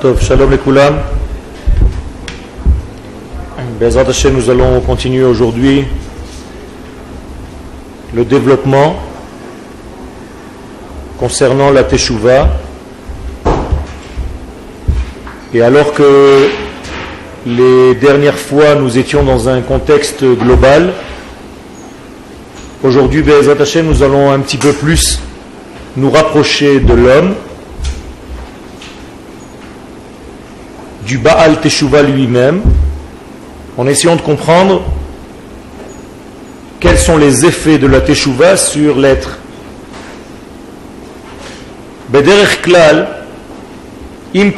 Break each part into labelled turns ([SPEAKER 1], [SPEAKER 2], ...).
[SPEAKER 1] Tov, shalom koulam. Bezrat nous allons continuer aujourd'hui le développement concernant la Teshuvah. Et alors que les dernières fois nous étions dans un contexte global, aujourd'hui, Bezrat Hashem, nous allons un petit peu plus nous rapprocher de l'homme, du Baal Teshuvah lui-même, en essayant de comprendre quels sont les effets de la Teshuvah sur l'être. Klal, Im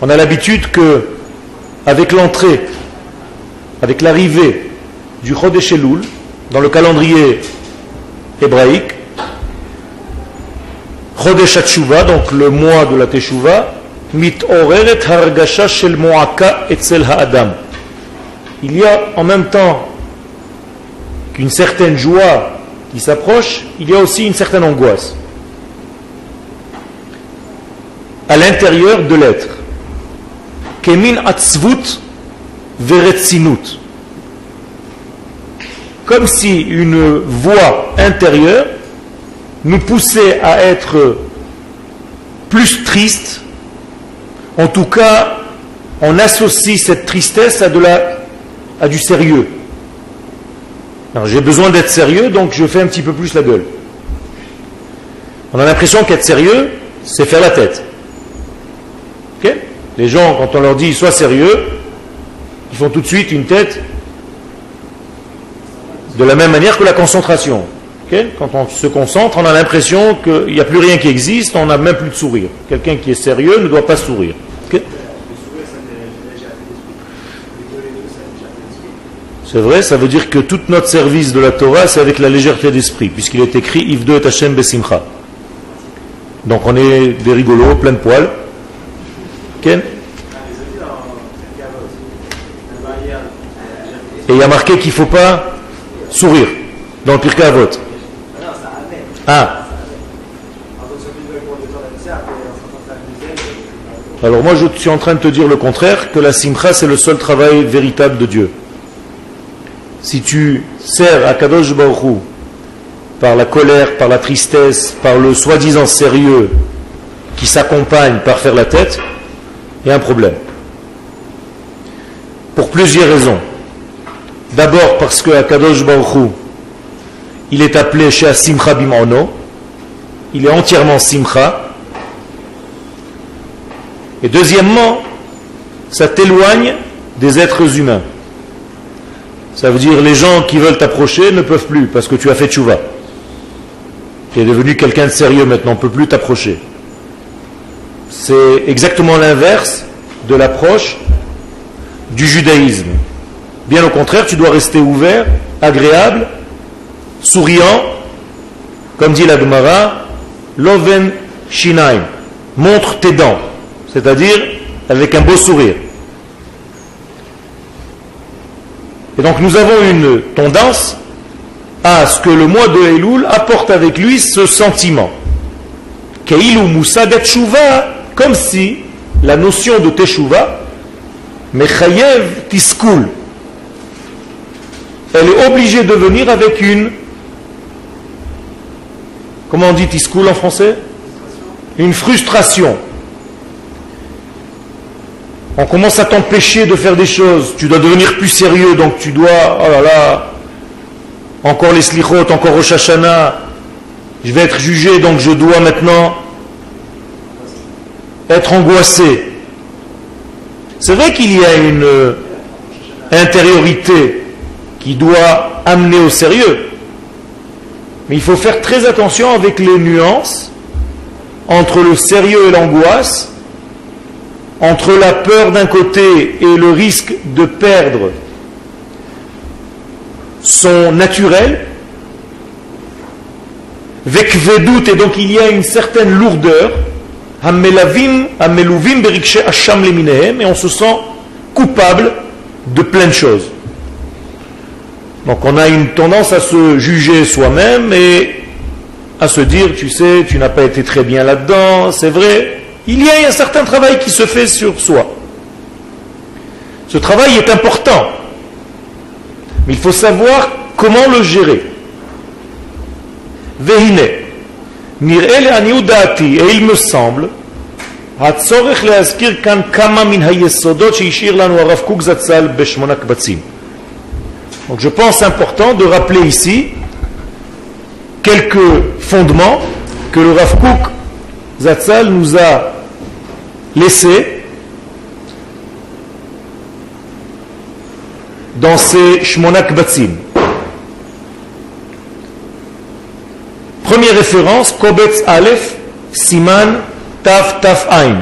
[SPEAKER 1] On a l'habitude que, avec l'entrée, avec l'arrivée du Chodesh dans le calendrier hébraïque, Chodesh Hatshuva, donc le mois de la Teshuvah, mit oreret hargasha shel moaka etzel ha'adam. Il y a en même temps qu'une certaine joie qui s'approche, il y a aussi une certaine angoisse à l'intérieur de l'être. Kemin atzvut veretzinut. Comme si une voix intérieure nous poussait à être plus triste. En tout cas, on associe cette tristesse à du sérieux. J'ai besoin d'être sérieux, donc je fais un petit peu plus la gueule. On a l'impression qu'être sérieux, c'est faire la tête. Les gens, quand on leur dit sois sérieux, ils font tout de suite une tête de la même manière que la concentration. Quand on se concentre, on a l'impression qu'il n'y a plus rien qui existe, on n'a même plus de sourire. Quelqu'un qui est sérieux ne doit pas sourire. C'est vrai, ça veut dire que tout notre service de la Torah, c'est avec la légèreté d'esprit, puisqu'il est écrit Yves et Hashem Besimcha. Donc on est des rigolos, plein de poils. Et il y a marqué qu'il ne faut pas sourire dans le Pirkei Avot. Ah. Alors moi je suis en train de te dire le contraire, que la simcha c'est le seul travail véritable de Dieu. Si tu sers à Kadosh Baruch par la colère, par la tristesse, par le soi-disant sérieux qui s'accompagne par faire la tête, il y a un problème. Pour plusieurs raisons. D'abord parce que Akadosh Baruch il est appelé chez Simcha Bimano, il est entièrement Simcha. Et deuxièmement, ça t'éloigne des êtres humains. Ça veut dire les gens qui veulent t'approcher ne peuvent plus parce que tu as fait tchouva. Tu es devenu quelqu'un de sérieux maintenant, on ne peut plus t'approcher. C'est exactement l'inverse de l'approche du judaïsme. Bien au contraire, tu dois rester ouvert, agréable, souriant, comme dit la Gemara, loven shinaim, montre tes dents, c'est-à-dire avec un beau sourire. Et donc nous avons une tendance à ce que le mois de Elul apporte avec lui ce sentiment. Keilu Moussa comme si la notion de Teshuvah, Mechayev Tiskul, elle est obligée de venir avec une. Comment on dit Tiskul en français Une frustration. On commence à t'empêcher de faire des choses. Tu dois devenir plus sérieux, donc tu dois. Oh là là Encore les slichot, encore Rosh Hashanah. Je vais être jugé, donc je dois maintenant être angoissé. C'est vrai qu'il y a une intériorité qui doit amener au sérieux, mais il faut faire très attention avec les nuances entre le sérieux et l'angoisse, entre la peur d'un côté et le risque de perdre son naturel, doute et donc il y a une certaine lourdeur, et on se sent coupable de plein de choses. Donc on a une tendance à se juger soi-même et à se dire, tu sais, tu n'as pas été très bien là-dedans, c'est vrai, il y a un certain travail qui se fait sur soi. Ce travail est important, mais il faut savoir comment le gérer. Vehine, et il me semble, donc je pense important de rappeler ici quelques fondements que le Rav Kook Zatzal nous a laissés dans ces Shmonak Batsim. Première référence, Kobetz Aleph, Siman, Taf, Taf, Ain.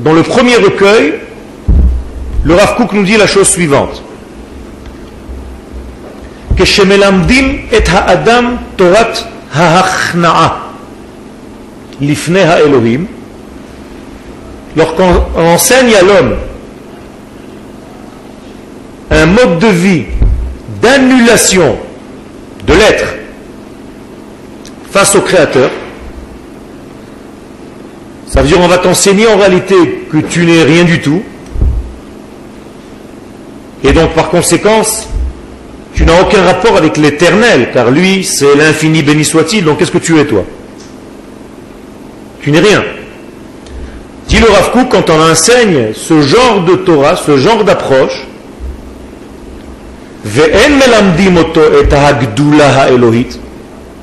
[SPEAKER 1] Dans le premier recueil, le Rav Kook nous dit la chose suivante כשמלמדים את האדם תורת ההכנעה לפני האלוהים, lorsqu'on enseigne à l'homme un mode de vie d'annulation de l'être face au Créateur, ça veut dire on va t'enseigner en réalité que tu n'es rien du tout, et donc par conséquence, tu n'as aucun rapport avec l'éternel, car lui, c'est l'infini béni soit-il, donc qu'est-ce que tu es toi? Tu n'es rien. Dit le Rav quand on enseigne ce genre de Torah, ce genre d'approche,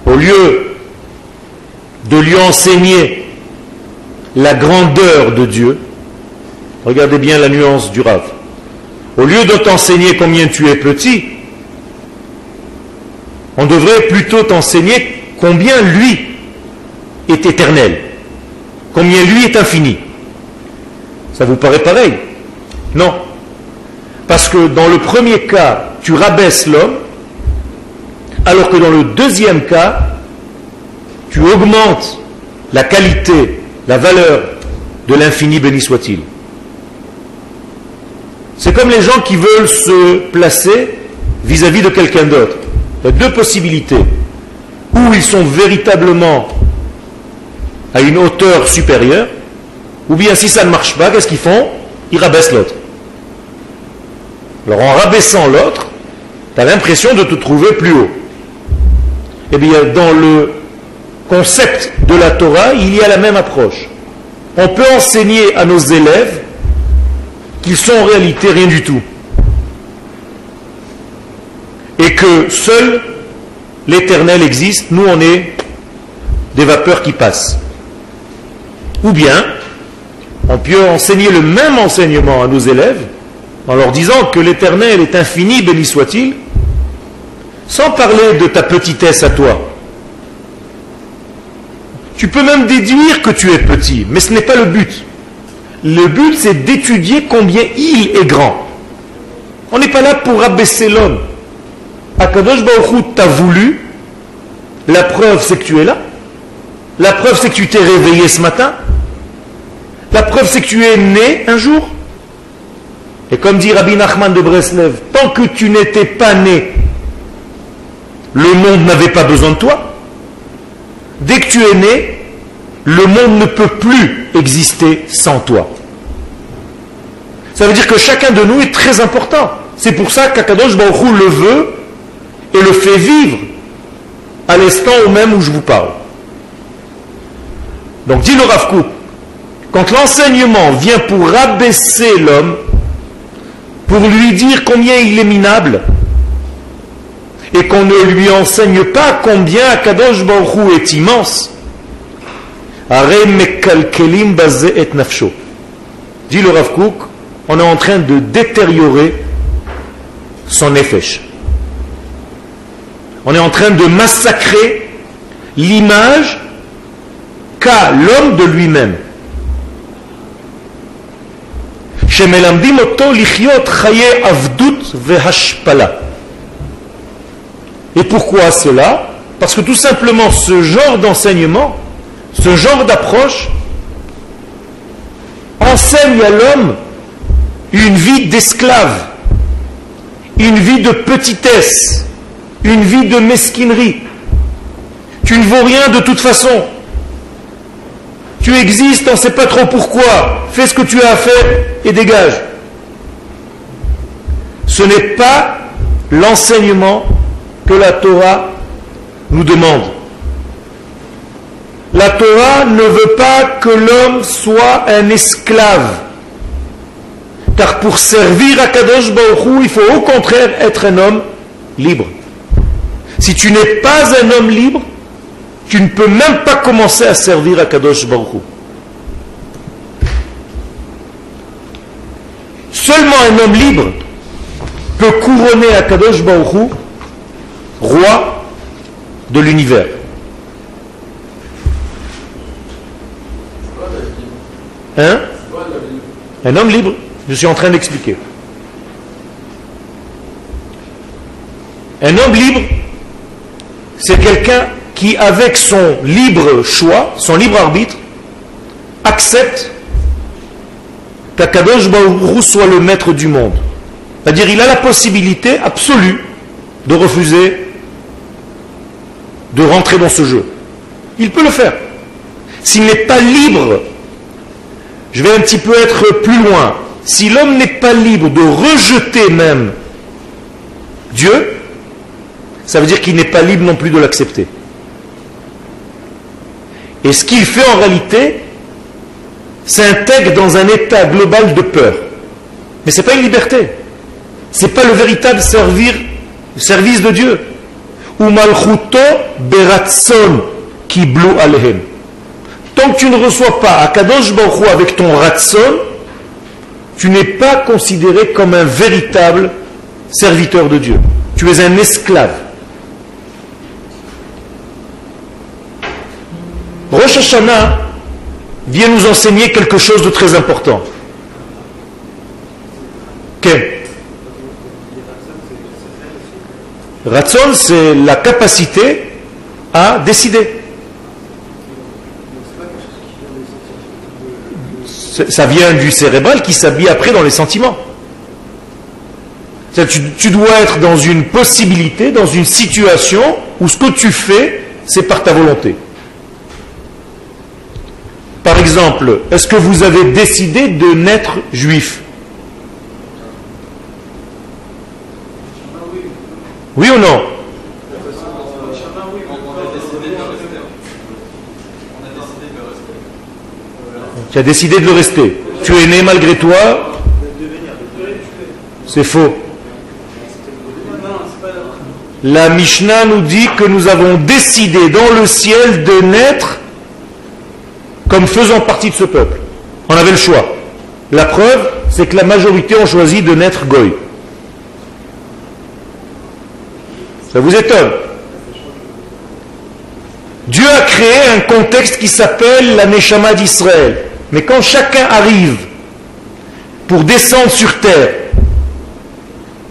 [SPEAKER 1] au lieu de lui enseigner la grandeur de Dieu, regardez bien la nuance du Rav, au lieu de t'enseigner combien tu es petit, on devrait plutôt t'enseigner combien lui est éternel, combien lui est infini. Ça vous paraît pareil? Non. Parce que dans le premier cas, tu rabaisses l'homme, alors que dans le deuxième cas, tu augmentes la qualité, la valeur de l'infini, béni soit-il. C'est comme les gens qui veulent se placer vis-à-vis -vis de quelqu'un d'autre. Il y a deux possibilités. Ou ils sont véritablement à une hauteur supérieure, ou bien si ça ne marche pas, qu'est-ce qu'ils font? Ils rabaissent l'autre. Alors en rabaissant l'autre, tu as l'impression de te trouver plus haut. Eh bien, dans le concept de la Torah, il y a la même approche. On peut enseigner à nos élèves qu'ils sont en réalité rien du tout et que seul l'éternel existe, nous on est des vapeurs qui passent. Ou bien, on peut enseigner le même enseignement à nos élèves en leur disant que l'éternel est infini, béni soit-il, sans parler de ta petitesse à toi. Tu peux même déduire que tu es petit, mais ce n'est pas le but. Le but, c'est d'étudier combien il est grand. On n'est pas là pour abaisser l'homme. Akadosh Baruch t'a voulu, la preuve c'est que tu es là, la preuve c'est que tu t'es réveillé ce matin, la preuve c'est que tu es né un jour. Et comme dit Rabbi Nachman de Breslev, tant que tu n'étais pas né, le monde n'avait pas besoin de toi. Dès que tu es né, le monde ne peut plus exister sans toi. Ça veut dire que chacun de nous est très important. C'est pour ça qu'Akadosh Baruch le veut et le fait vivre à l'instant même où je vous parle. Donc dit le Rav quand l'enseignement vient pour rabaisser l'homme, pour lui dire combien il est minable, et qu'on ne lui enseigne pas combien Akadosh Baruch est immense, dit le Rav on est en train de détériorer son effet on est en train de massacrer l'image qu'a l'homme de lui-même. Et pourquoi cela? Parce que tout simplement ce genre d'enseignement, ce genre d'approche, enseigne à l'homme une vie d'esclave, une vie de petitesse, une vie de mesquinerie, Tu ne vaux rien de toute façon. Tu existes, on ne sait pas trop pourquoi. Fais ce que tu as à faire et dégage. Ce n'est pas l'enseignement que la Torah nous demande. La Torah ne veut pas que l'homme soit un esclave. Car pour servir à Kadosh Baruch il faut au contraire être un homme libre. Si tu n'es pas un homme libre, tu ne peux même pas commencer à servir à Kadosh Baruch Seulement un homme libre peut couronner à Kadosh Baruch roi de l'univers. Hein? Un homme libre. Je suis en train d'expliquer. Un homme libre, c'est quelqu'un qui, avec son libre choix, son libre arbitre, accepte qu'Akadosh Baruch soit le maître du monde. C'est-à-dire, il a la possibilité absolue de refuser de rentrer dans ce jeu. Il peut le faire. S'il n'est pas libre je vais un petit peu être plus loin. Si l'homme n'est pas libre de rejeter même Dieu, ça veut dire qu'il n'est pas libre non plus de l'accepter. Et ce qu'il fait en réalité, s'intègre dans un état global de peur. Mais ce n'est pas une liberté. Ce n'est pas le véritable service de Dieu. Ou malchuto beratson ki blou alehem. Tant que tu ne reçois pas à Kadosh Baruch avec ton ratson, tu n'es pas considéré comme un véritable serviteur de Dieu. Tu es un esclave. Rosh Hashanah vient nous enseigner quelque chose de très important. Quel Ratson, c'est la capacité à décider. ça vient du cérébral qui s'habille après dans les sentiments. Tu, dois être dans une possibilité, dans une situation où ce que tu fais, c'est par ta volonté. Par exemple, est-ce que vous avez décidé de naître juif? Oui ou non? Tu as décidé de le rester. Tu es né malgré toi? C'est faux. La Mishnah nous dit que nous avons décidé dans le ciel de naître comme faisant partie de ce peuple. On avait le choix. La preuve, c'est que la majorité ont choisi de naître goy. Ça vous étonne? Dieu a créé un contexte qui s'appelle la Neshama d'Israël. Mais quand chacun arrive pour descendre sur terre,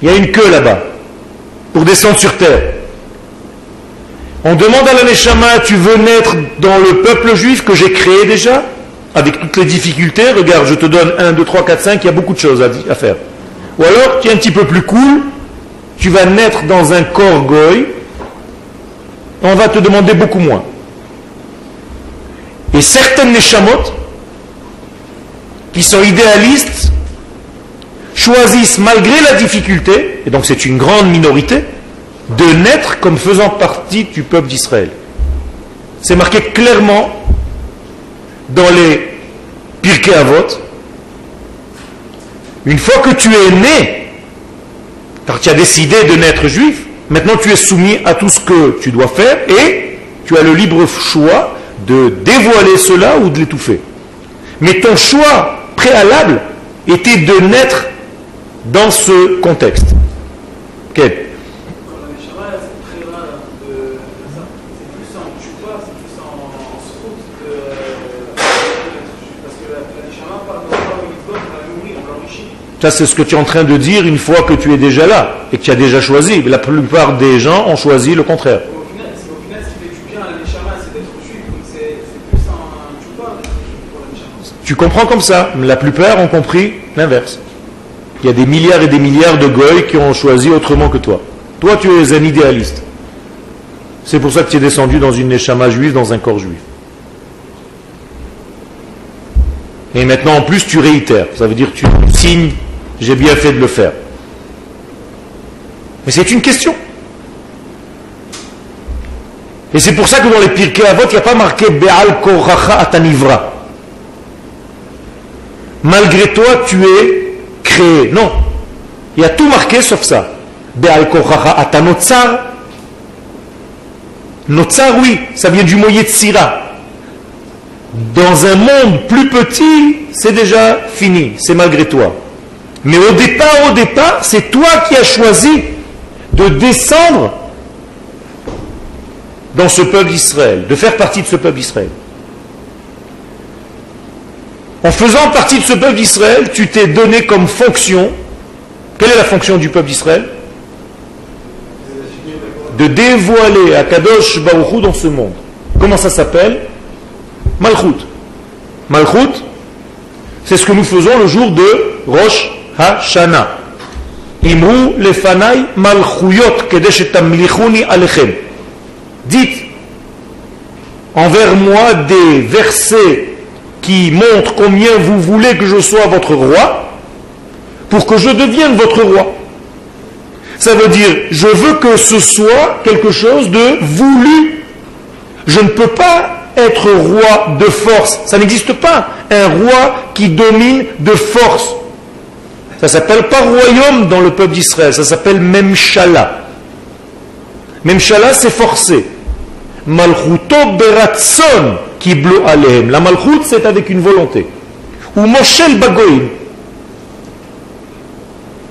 [SPEAKER 1] il y a une queue là-bas, pour descendre sur terre. On demande à la tu veux naître dans le peuple juif que j'ai créé déjà, avec toutes les difficultés, regarde, je te donne 1, 2, 3, 4, 5, il y a beaucoup de choses à, faire. Ou alors, tu es un petit peu plus cool, tu vas naître dans un corps goy, on va te demander beaucoup moins. Et certaines neshamot, qui sont idéalistes choisissent malgré la difficulté, et donc c'est une grande minorité, de naître comme faisant partie du peuple d'Israël. C'est marqué clairement dans les Pirkei Avot. Une fois que tu es né, car tu as décidé de naître juif, maintenant tu es soumis à tout ce que tu dois faire et tu as le libre choix de dévoiler cela ou de l'étouffer. Mais ton choix préalable était de naître dans ce contexte. Quel Ça, c'est ce que tu es en train de dire une fois que tu es déjà là et que tu as déjà choisi. La plupart des gens ont choisi le contraire. Tu comprends comme ça? La plupart ont compris l'inverse. Il y a des milliards et des milliards de goy qui ont choisi autrement que toi. Toi, tu es un idéaliste. C'est pour ça que tu es descendu dans une neshama juive, dans un corps juif. Et maintenant, en plus, tu réitères. Ça veut dire tu signes, j'ai bien fait de le faire. Mais c'est une question. Et c'est pour ça que dans les Pirkei Avot, il n'y a pas marqué Be'al Koracha Atanivra. Malgré toi, tu es créé. Non. Il y a tout marqué sauf ça. Be'al Koracha Atanotsar. Notsar, oui, ça vient du moyen de Sira. Dans un monde plus petit, c'est déjà fini, c'est malgré toi. Mais au départ, au départ, c'est toi qui as choisi de descendre dans ce peuple d'Israël, de faire partie de ce peuple d'Israël. En faisant partie de ce peuple d'Israël, tu t'es donné comme fonction, quelle est la fonction du peuple d'Israël De dévoiler à Kadosh Baruchou dans ce monde. Comment ça s'appelle? Malchut. Malchut, c'est ce que nous faisons le jour de Lefanai malchuyot kedeshetamlichuni alechem. Dites envers moi des versets qui montrent combien vous voulez que je sois votre roi pour que je devienne votre roi. Ça veut dire, je veux que ce soit quelque chose de voulu. Je ne peux pas être roi de force. Ça n'existe pas. Un roi qui domine de force. Ça s'appelle pas royaume dans le peuple d'Israël, ça s'appelle Memshala. Memshala, c'est forcé. Malchuto beratson bleu alehem. La malchut, c'est avec une volonté. Ou moshel bagoïm.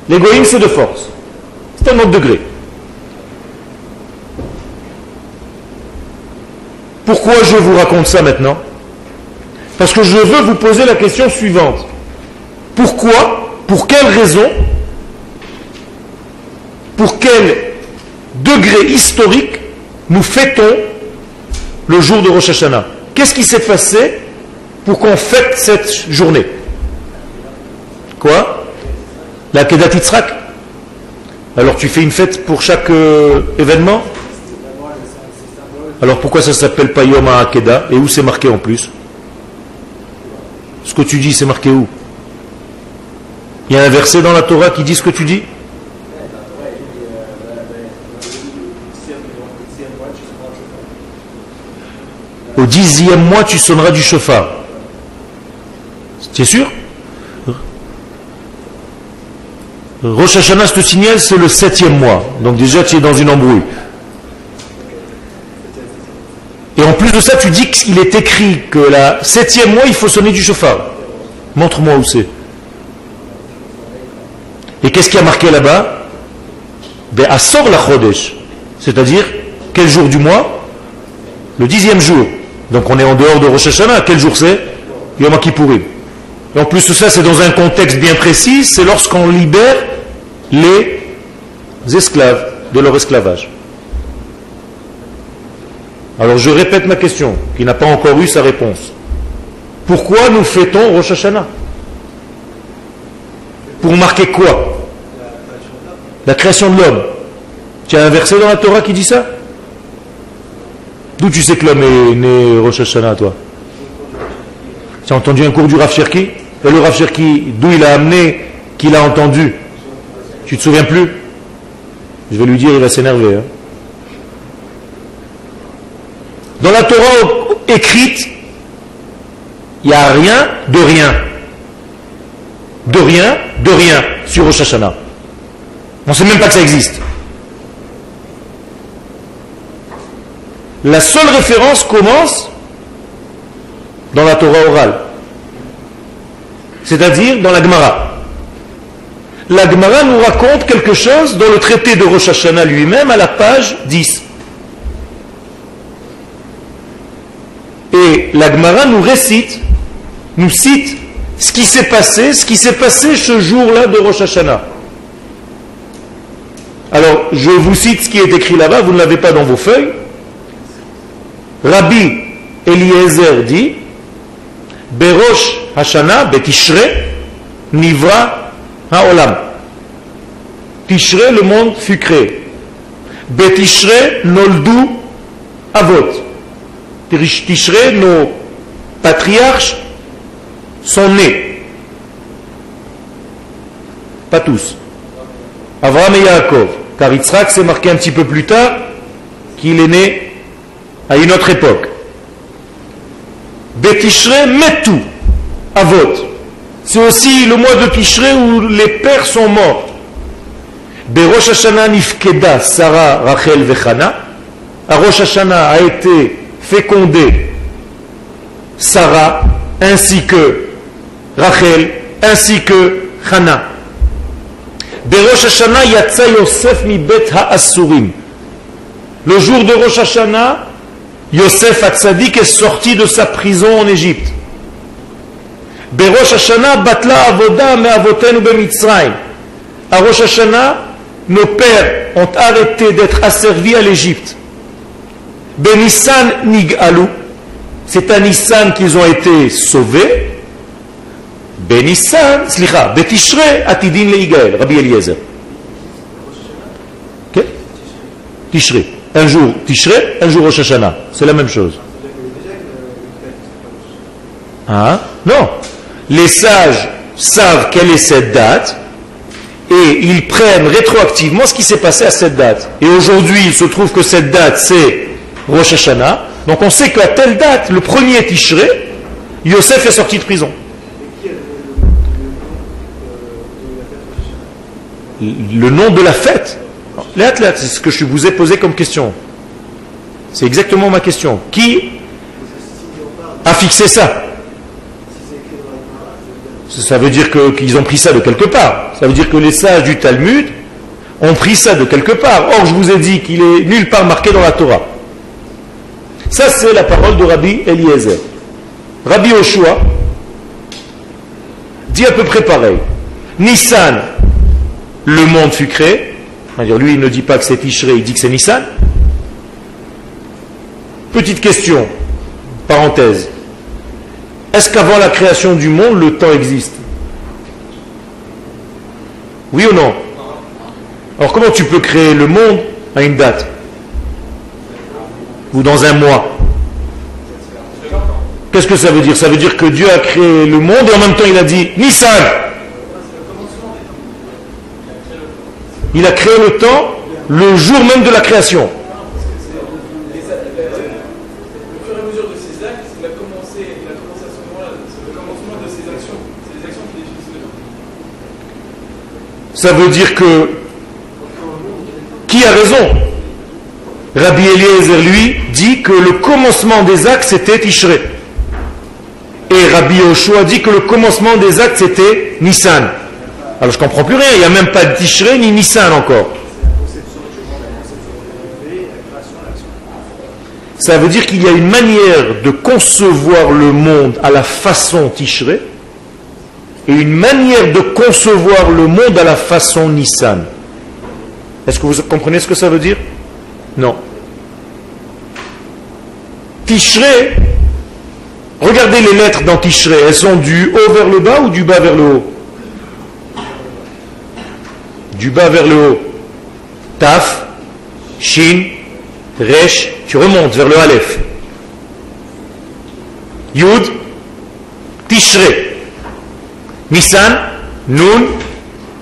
[SPEAKER 1] L'égoïme, c'est de force. C'est un autre degré. Pourquoi je vous raconte ça maintenant? Parce que je veux vous poser la question suivante. Pourquoi, pour quelle raison, pour quel degré historique nous fêtons le jour de Rosh Hashanah? Qu'est-ce qui s'est passé pour qu'on fête cette journée? Quoi? La Kedat Yitzhak. Alors tu fais une fête pour chaque euh, événement? Alors pourquoi ça s'appelle pas Yom HaAkeda Et où c'est marqué en plus? Ce que tu dis, c'est marqué où? Il y a un verset dans la Torah qui dit ce que tu dis? Au dixième mois, tu sonneras du chauffard. Es sûr? Rosh Hashanah, je te signale, c'est le septième mois. Donc déjà, tu es dans une embrouille. Et en plus de ça, tu dis qu'il est écrit que la septième mois, il faut sonner du chauffard. Montre-moi où c'est. Et qu'est-ce qui a marqué là-bas Ben, Assor la Chodesh. C'est-à-dire, quel jour du mois Le dixième jour. Donc on est en dehors de Rosh Hashanah. Quel jour c'est Yom Kippourim. Et en plus de ça, c'est dans un contexte bien précis. C'est lorsqu'on libère les esclaves de leur esclavage. Alors je répète ma question, qui n'a pas encore eu sa réponse. Pourquoi nous fêtons Rosh Hashanah? Pour marquer quoi? La création de l'homme. Tu as un verset dans la Torah qui dit ça? D'où tu sais que l'homme est né Rosh Hashanah, toi? Tu as entendu un cours du Rav Cherki? Et le Rav Cherki, d'où il a amené, qu'il a entendu? Tu te souviens plus? Je vais lui dire, il va s'énerver. Hein dans la Torah écrite, il n'y a rien de rien. De rien, de rien sur Rosh Hashanah. On ne sait même pas que ça existe. La seule référence commence dans la Torah orale, c'est-à-dire dans la Gemara. La Gemara nous raconte quelque chose dans le traité de Rosh Hashanah lui-même à la page 10. Et l'Agmara nous récite, nous cite ce qui s'est passé, ce qui s'est passé ce jour-là de Rosh Hashanah. Alors, je vous cite ce qui est écrit là-bas, vous ne l'avez pas dans vos feuilles. Rabbi Eliezer dit Berosh Hashanah, Betishre, Nivra Haolam. Tishre, le monde fut créé. Betishre, Noldu Avot. Tishré, nos patriarches sont nés. Pas tous. Avraham et Yaakov. Car Yitzhak s'est marqué un petit peu plus tard qu'il est né à une autre époque. Betishre Metu, Avot. C'est aussi le mois de Tishré où les pères sont morts. Berosh Hashanah nifkeda Sarah, Rachel Vechana. À Rosh Hashanah a été fécondé Sarah ainsi que Rachel ainsi que Hana. Le jour de Rosh Hashanah, Yosef Hatzadik est sorti de sa prison en Égypte. Berosh Hashanah batla. À Rosh Hashanah, nos pères ont arrêté d'être asservis à l'Égypte. Benissan nig'alu, c'est à Nissan qu'ils ont été sauvés. Slicha, betishre atidin leigael, Rabbi Eliezer. Ok Tishre. Un jour Tishre, un jour Hashanah. C'est la même chose. Hein? Non. Les sages savent quelle est cette date et ils prennent rétroactivement ce qui s'est passé à cette date. Et aujourd'hui, il se trouve que cette date, c'est Rosh Hashanah. Donc on sait qu'à telle date, le premier Tishré, Yosef est sorti de prison. Le nom de la fête Les athlètes, c'est ce que je vous ai posé comme question. C'est exactement ma question. Qui a fixé ça? Ça veut dire qu'ils ont pris ça de quelque part. Ça veut dire que les sages du Talmud ont pris ça de quelque part. Or, je vous ai dit qu'il est nulle part marqué dans la Torah. Ça, c'est la parole de Rabbi Eliezer. Rabbi Oshua dit à peu près pareil. Nissan, le monde fut créé. Lui, il ne dit pas que c'est Tishré, il dit que c'est Nissan. Petite question, parenthèse. Est-ce qu'avant la création du monde, le temps existe? Oui ou non? Alors comment tu peux créer le monde à une date? Ou dans un mois? Qu'est-ce que ça veut dire? Ça veut dire que Dieu a créé le monde et en même temps il a dit Nissan Il a créé le temps le jour même de la création. Ça veut dire que qui a raison? Rabbi Eliezer, lui, dit que le commencement des actes, c'était Tishré. Et Rabbi Yoshua dit que le commencement des actes, c'était Nissan. Alors je comprends plus rien, il n'y a même pas de Tishré ni Nissan encore. Ça veut dire qu'il y a une manière de concevoir le monde à la façon Tishré et une manière de concevoir le monde à la façon Nissan. Est-ce que vous comprenez ce que ça veut dire? Non. Tishré, regardez les lettres dans Tishré, elles sont du haut vers le bas ou du bas vers le haut? Du bas vers le haut. Taf, Shin, Resh, tu remontes vers le Aleph. Yud, Tishré. Nissan, Nun,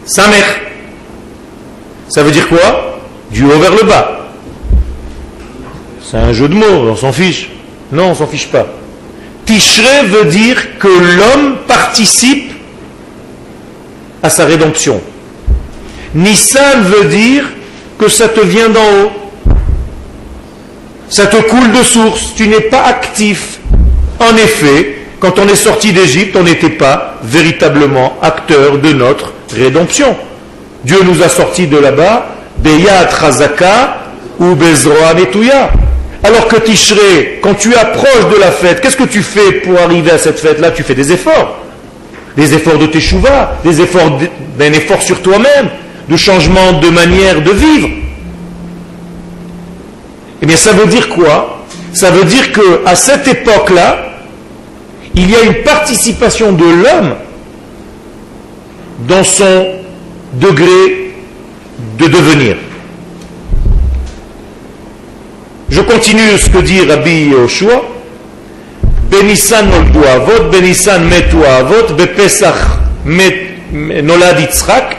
[SPEAKER 1] Samer. Ça veut dire quoi? Du haut vers le bas. C'est un jeu de mots, on s'en fiche. Non, on s'en fiche pas. Tishré veut dire que l'homme participe à sa rédemption. Nissan veut dire que ça te vient d'en haut. Ça te coule de source. Tu n'es pas actif. En effet, quand on est sorti d'Égypte, on n'était pas véritablement acteur de notre rédemption. Dieu nous a sortis de là-bas, Beyat Razaka ou Bezroa. Alors que Tishré, quand tu approches de la fête, qu'est-ce que tu fais pour arriver à cette fête-là? Tu fais des efforts. Des efforts de teshuva, des efforts d'un effort sur toi-même, de changement de manière de vivre. Eh bien, ça veut dire quoi? Ça veut dire que à cette époque-là, il y a une participation de l'homme dans son degré de devenir. Je continue ce que dit Rabbi Yoshua. Benissan noldu avot, Benissan metu avot, Bepesach nolad Yitzchak,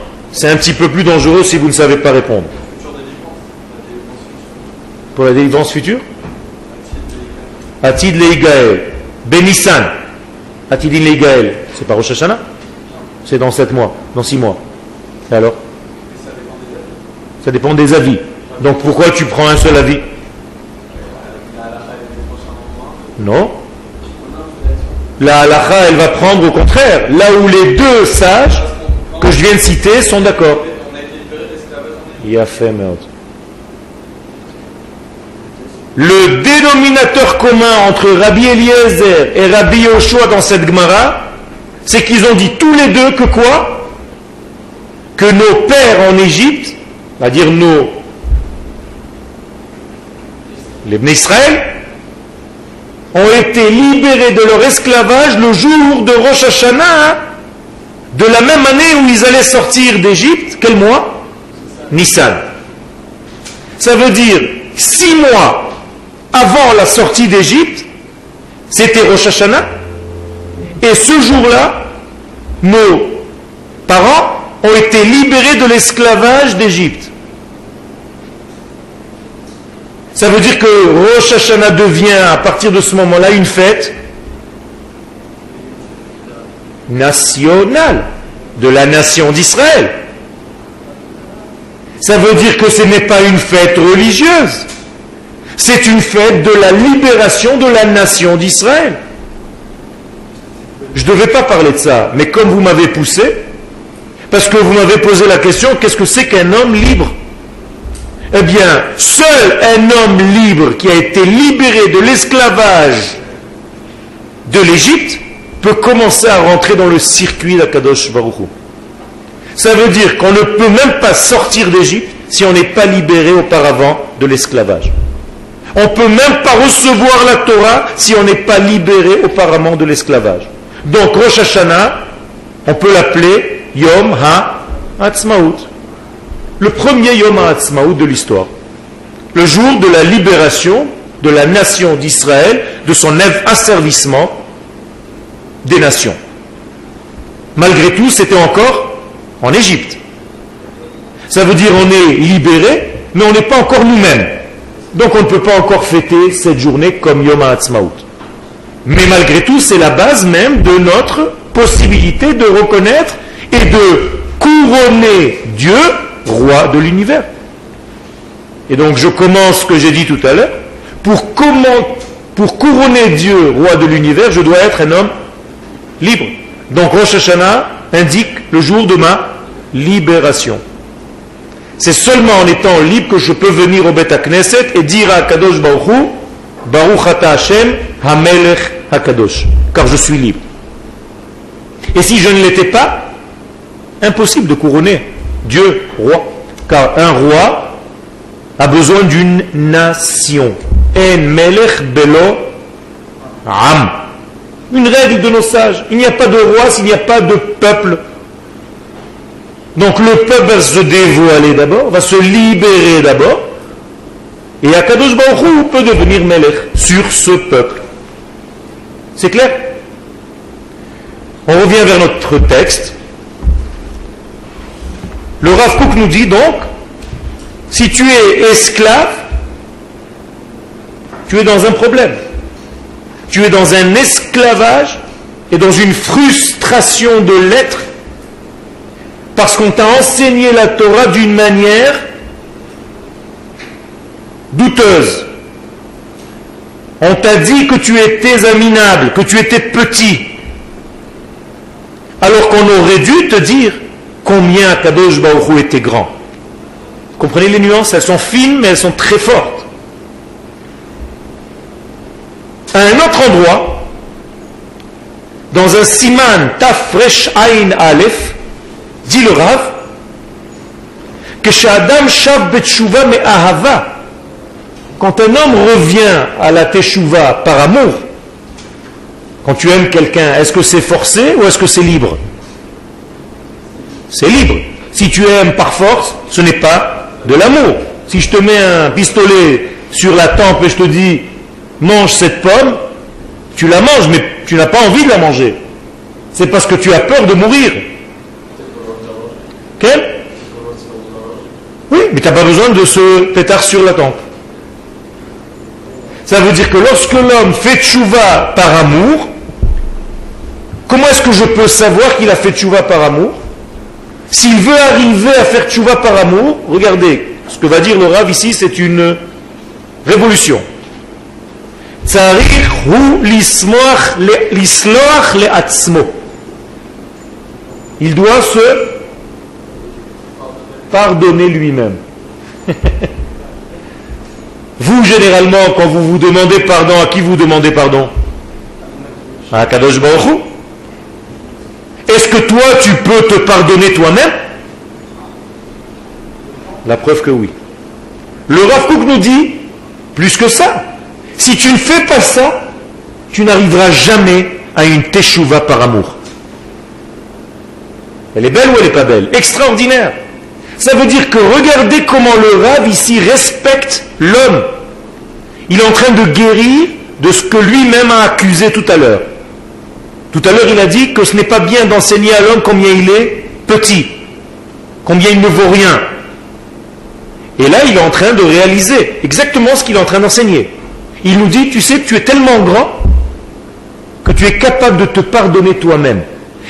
[SPEAKER 1] c'est un petit peu plus dangereux si vous ne savez pas répondre. Pour la délivrance future? Atid Leigael. Benissan. Atidin Leigael. C'est pas Rosh Hashanah? C'est dans sept mois, dans six mois. Et alors? Ça dépend des avis. Donc pourquoi tu prends un seul avis? Non. La halakha, elle va prendre au contraire. Là où les deux sages je viens de citer sont d'accord. Il a. Le dénominateur commun entre Rabbi Eliezer et Rabbi Yoshua dans cette Gemara, c'est qu'ils ont dit tous les deux que quoi? Que nos pères en Égypte, c'est-à-dire nos les Israël, ont été libérés de leur esclavage le jour de Rosh Hashanah, de la même année où ils allaient sortir d'Égypte. Quel mois? Nissan. Ça veut dire six mois avant la sortie d'Égypte, c'était Rosh Hashanah. Et ce jour-là, nos parents ont été libérés de l'esclavage d'Égypte. Ça veut dire que Rosh Hashanah devient à partir de ce moment-là une fête nationale de la nation d'Israël. Ça veut dire que ce n'est pas une fête religieuse. C'est une fête de la libération de la nation d'Israël. Je ne devais pas parler de ça, mais comme vous m'avez poussé, parce que vous m'avez posé la question, qu'est-ce que c'est qu'un homme libre? Eh bien, seul un homme libre qui a été libéré de l'esclavage de l'Égypte peut commencer à rentrer dans le circuit d'Akadosh Baruch Ça veut dire qu'on ne peut même pas sortir d'Égypte si on n'est pas libéré auparavant de l'esclavage. On ne peut même pas recevoir la Torah si on n'est pas libéré auparavant de l'esclavage. Donc Rosh Hashanah, on peut l'appeler Yom Ha-Atzmaut. Le premier Yom Ha-Atzmaut de l'histoire. Le jour de la libération de la nation d'Israël, de son asservissement des nations. Malgré tout, c'était encore en Égypte. Ça veut dire on est libéré, mais on n'est pas encore nous-mêmes. Donc on ne peut pas encore fêter cette journée comme Yom HaAtzmaut. Mais malgré tout, c'est la base même de notre possibilité de reconnaître et de couronner Dieu roi de l'univers. Et donc je commence ce que j'ai dit tout à l'heure. Pour, pour couronner Dieu roi de l'univers, je dois être un homme libre. Donc Rosh Hashanah indique le jour de ma libération. C'est seulement en étant libre que je peux venir au Beth Knesset et dire à Kadosh Baruch Baruch Ata Hashem Hamelech Hakadosh, car je suis libre. Et si je ne l'étais pas, impossible de couronner Dieu roi, car un roi a besoin d'une nation. En Melech Belo Am. Une règle de nos sages. Il n'y a pas de roi s'il n'y a pas de peuple. Donc le peuple va se dévoiler d'abord, va se libérer d'abord, et Akadosh Baruch peut devenir Melech sur ce peuple. C'est clair? On revient vers notre texte. Le Rav Kook nous dit donc, si tu es esclave, tu es dans un problème. Tu es dans un esclavage et dans une frustration de l'être parce qu'on t'a enseigné la Torah d'une manière douteuse. On t'a dit que tu étais aminable, que tu étais petit. Alors qu'on aurait dû te dire combien Kadosh Baruch était grand. Comprenez les nuances? Elles sont fines, mais elles sont très fortes. À un autre endroit, dans un siman tafresh ain alef, dit le Rav, que Shadam shav betshuva me ahava, quand un homme revient à la teshuva par amour, quand tu aimes quelqu'un, est-ce que c'est forcé ou est-ce que c'est libre? C'est libre. Si tu aimes par force, ce n'est pas de l'amour. Si je te mets un pistolet sur la tempe et je te dis mange cette pomme, tu la manges, mais tu n'as pas envie de la manger. C'est parce que tu as peur de mourir. Quel Oui, mais tu n'as pas besoin de ce pétard sur la tempe. Ça veut dire que lorsque l'homme fait tchouva par amour, comment est-ce que je peux savoir qu'il a fait tchouva par amour? S'il veut arriver à faire tchouva par amour, regardez, ce que va dire le Rav ici, c'est une révolution. Il doit se pardonner lui-même. Vous, généralement, quand vous vous demandez pardon, à qui vous demandez pardon? À Kadosh Baruch Est-ce que toi, tu peux te pardonner toi-même? La preuve que oui. Le Rav Kook nous dit, plus que ça, si tu ne fais pas ça, tu n'arriveras jamais à une teshuva par amour. Elle est belle ou elle n'est pas belle? Extraordinaire. Ça veut dire que regardez comment le Rav ici respecte l'homme. Il est en train de guérir de ce que lui-même a accusé tout à l'heure. Tout à l'heure, il a dit que ce n'est pas bien d'enseigner à l'homme combien il est petit, combien il ne vaut rien. Et là, il est en train de réaliser exactement ce qu'il est en train d'enseigner. Il nous dit, tu sais, tu es tellement grand que tu es capable de te pardonner toi-même.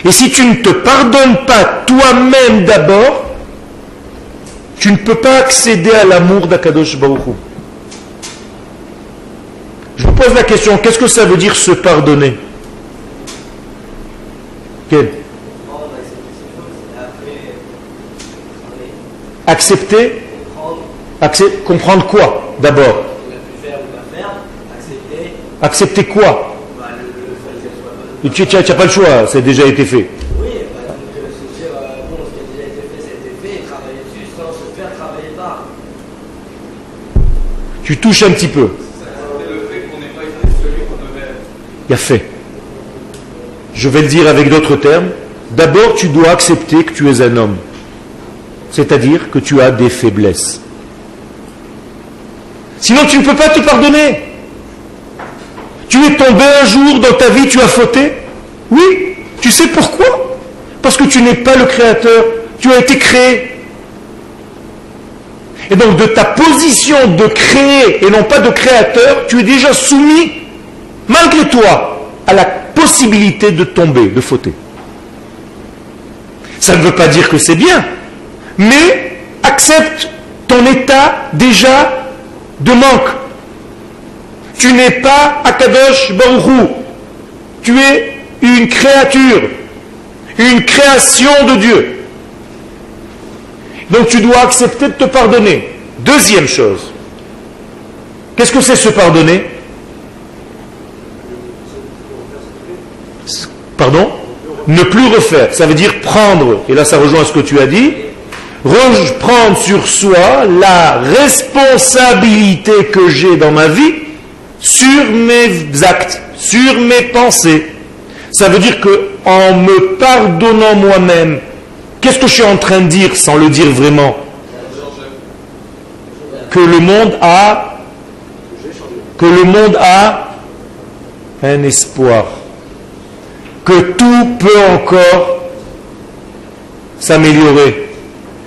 [SPEAKER 1] Et si tu ne te pardonnes pas toi-même d'abord, tu ne peux pas accéder à l'amour d'Akadosh Baruch Je vous pose la question, qu'est-ce que ça veut dire se pardonner? Accepter? Comprendre quoi d'abord? Accepter quoi Tu n'as pas le choix, ça a déjà été fait. Tu touches un petit peu. Il y a fait. Je vais le dire avec d'autres termes. D'abord, tu dois accepter que tu es un homme. C'est-à-dire que tu as des faiblesses. Sinon, tu ne peux pas te pardonner. Tu es tombé un jour dans ta vie, tu as fauté? Oui, tu sais pourquoi? Parce que tu n'es pas le créateur. Tu as été créé. Et donc de ta position de créer et non pas de créateur, tu es déjà soumis, malgré toi, à la possibilité de tomber, de fauter. Ça ne veut pas dire que c'est bien, mais accepte ton état déjà de manque. Tu n'es pas Akadosh Baruchou. Tu es une créature, une création de Dieu. Donc tu dois accepter de te pardonner. Deuxième chose. Qu'est-ce que c'est se pardonner? Pardon? Ne plus refaire. Ça veut dire prendre, et là ça rejoint ce que tu as dit, prendre sur soi la responsabilité que j'ai dans ma vie sur mes actes, sur mes pensées. Ça veut dire que en me pardonnant moi-même, Qu'est-ce que je suis en train de dire sans le dire vraiment? Que le monde a que le monde a un espoir. Que tout peut encore s'améliorer.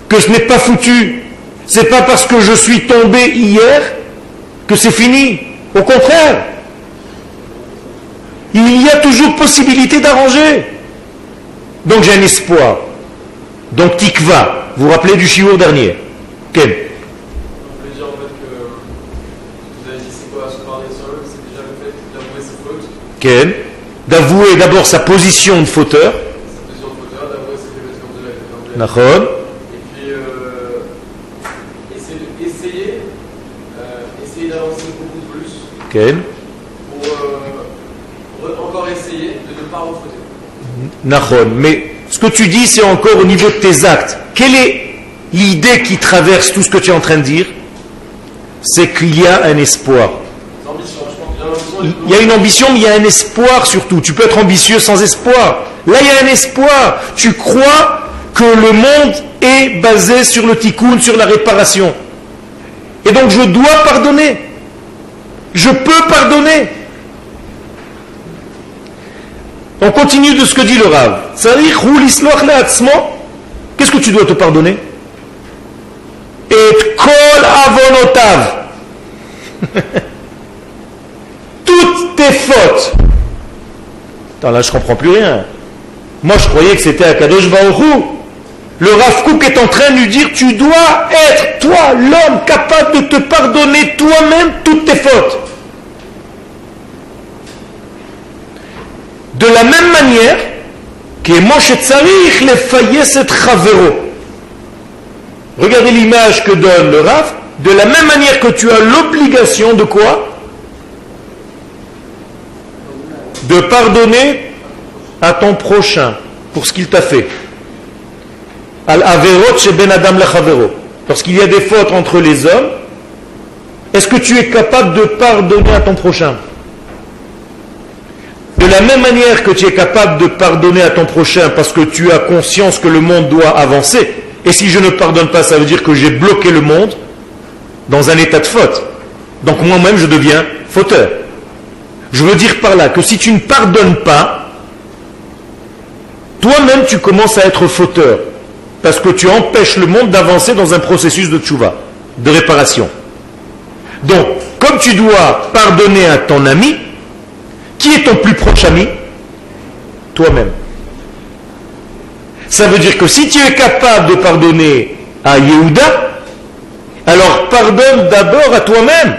[SPEAKER 1] Que ce n'est pas foutu. C'est pas parce que je suis tombé hier que c'est fini. Au contraire. Il y a toujours possibilité d'arranger. Donc j'ai un espoir. Donc tikva, vous vous rappelez du chiour dernier Quel Quel D'avouer d'abord sa position de fauteur.
[SPEAKER 2] Nachon. Et puis euh, essayer, essayer, euh, essayer d'avancer beaucoup plus.
[SPEAKER 1] Quel
[SPEAKER 2] Pour, euh,
[SPEAKER 1] Nahon. Mais ce que tu dis, c'est encore au niveau de tes actes. Quelle est l'idée qui traverse tout ce que tu es en train de dire? C'est qu'il y a un espoir. Il y a une ambition, mais il y a un espoir surtout. Tu peux être ambitieux sans espoir. Là, il y a un espoir. Tu crois que le monde est basé sur le tikkun, sur la réparation. Et donc, je dois pardonner. Je peux pardonner. On continue de ce que dit le Rav. Qu'est-ce que tu dois te pardonner? Et kol avonotav. Toutes tes fautes. Attends, là, je comprends plus rien. Moi, je croyais que c'était à Kadosh Baruch Le Rav est en train de lui dire, tu dois être, toi, l'homme, capable de te pardonner toi-même toutes tes fautes. De la même manière que Moshe Tzarich le cette Chavero. Regardez l'image que donne le Rav. De la même manière que tu as l'obligation de quoi? De pardonner à ton prochain pour ce qu'il t'a fait. Al Averot chez Ben Adam Chavero. Lorsqu'il y a des fautes entre les hommes, est-ce que tu es capable de pardonner à ton prochain? De la même manière que tu es capable de pardonner à ton prochain parce que tu as conscience que le monde doit avancer, et si je ne pardonne pas, ça veut dire que j'ai bloqué le monde dans un état de faute. Donc moi-même, je deviens fauteur. Je veux dire par là que si tu ne pardonnes pas, toi-même, tu commences à être fauteur. Parce que tu empêches le monde d'avancer dans un processus de tchouva, de réparation. Donc, comme tu dois pardonner à ton ami, qui est ton plus proche ami Toi-même. Ça veut dire que si tu es capable de pardonner à Yehuda, alors pardonne d'abord à toi-même.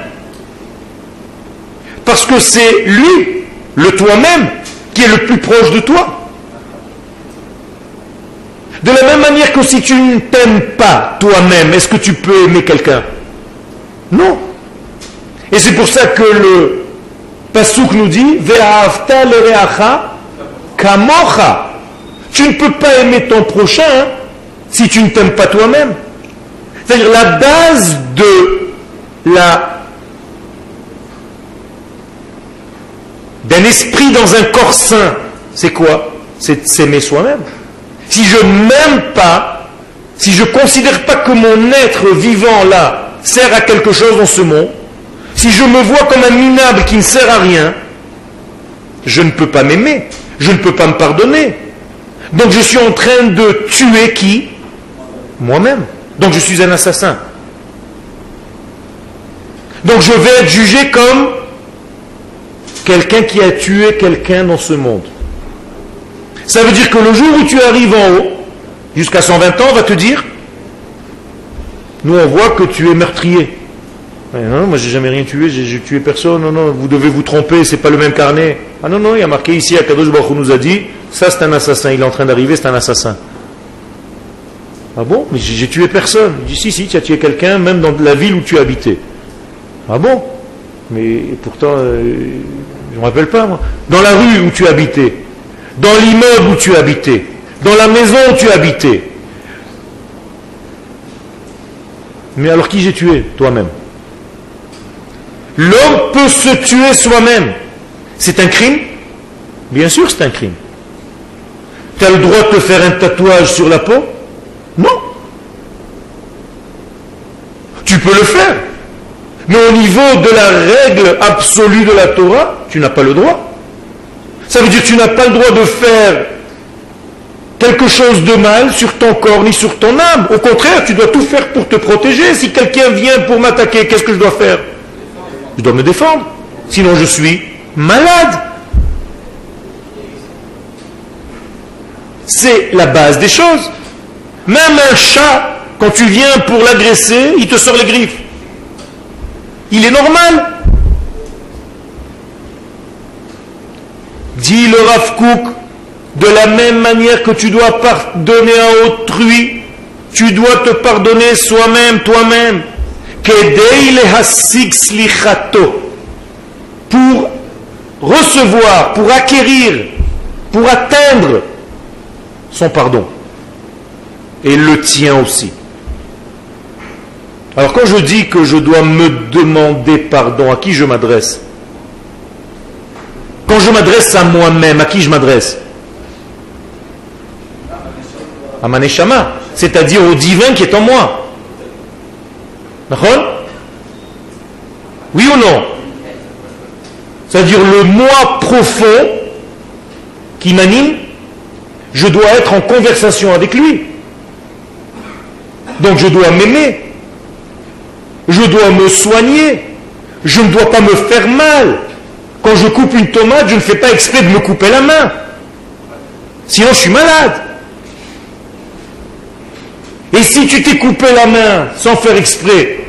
[SPEAKER 1] Parce que c'est lui, le toi-même, qui est le plus proche de toi. De la même manière que si tu ne t'aimes pas toi-même, est-ce que tu peux aimer quelqu'un? Non. Et c'est pour ça que le Pasuk nous dit kamocha. Tu ne peux pas aimer ton prochain si tu ne t'aimes pas toi-même. C'est-à-dire la base de la d'un esprit dans un corps sain, c'est quoi? C'est s'aimer soi-même. Si je m'aime pas, si je ne considère pas que mon être vivant là sert à quelque chose dans ce monde, si je me vois comme un minable qui ne sert à rien, je ne peux pas m'aimer, je ne peux pas me pardonner. Donc je suis en train de tuer qui? Moi-même. Donc je suis un assassin. Donc je vais être jugé comme quelqu'un qui a tué quelqu'un dans ce monde. Ça veut dire que le jour où tu arrives en haut, jusqu'à 120 ans, on va te dire, nous on voit que tu es meurtrier. Non, moi j'ai jamais rien tué, j'ai tué personne. Non, non, vous devez vous tromper, c'est pas le même carnet. Ah non, non, il y a marqué ici, Akadosh Baruch nous a dit, ça c'est un assassin, il est en train d'arriver, c'est un assassin. Ah bon? Mais j'ai tué personne. Il dit, si, si, tu as tué quelqu'un, même dans la ville où tu habitais. Ah bon? Mais pourtant, euh, je ne me rappelle pas, moi. Dans la rue où tu habitais, dans l'immeuble où tu habitais, dans la maison où tu habitais. Mais alors qui j'ai tué Toi-même? L'homme peut se tuer soi-même. C'est un crime? Bien sûr, c'est un crime. Tu as le droit de te faire un tatouage sur la peau? Non. Tu peux le faire. Mais au niveau de la règle absolue de la Torah, tu n'as pas le droit. Ça veut dire que tu n'as pas le droit de faire quelque chose de mal sur ton corps ni sur ton âme. Au contraire, tu dois tout faire pour te protéger. Si quelqu'un vient pour m'attaquer, qu'est-ce que je dois faire? Je dois me défendre. Sinon, je suis malade. C'est la base des choses. Même un chat, quand tu viens pour l'agresser, il te sort les griffes. Il est normal. Dit le Rav de la même manière que tu dois pardonner à autrui, tu dois te pardonner soi-même, toi-même pour recevoir, pour acquérir, pour atteindre son pardon. Et le tien aussi. Alors quand je dis que je dois me demander pardon, à qui je m'adresse? Quand je m'adresse à moi-même, à qui je m'adresse À Maneshama, c'est-à-dire au divin qui est en moi. D'accord Oui ou non C'est-à-dire le moi profond qui m'anime, je dois être en conversation avec lui. Donc je dois m'aimer. Je dois me soigner. Je ne dois pas me faire mal. Quand je coupe une tomate, je ne fais pas exprès de me couper la main. Sinon, je suis malade. Et si tu t'es coupé la main sans faire exprès,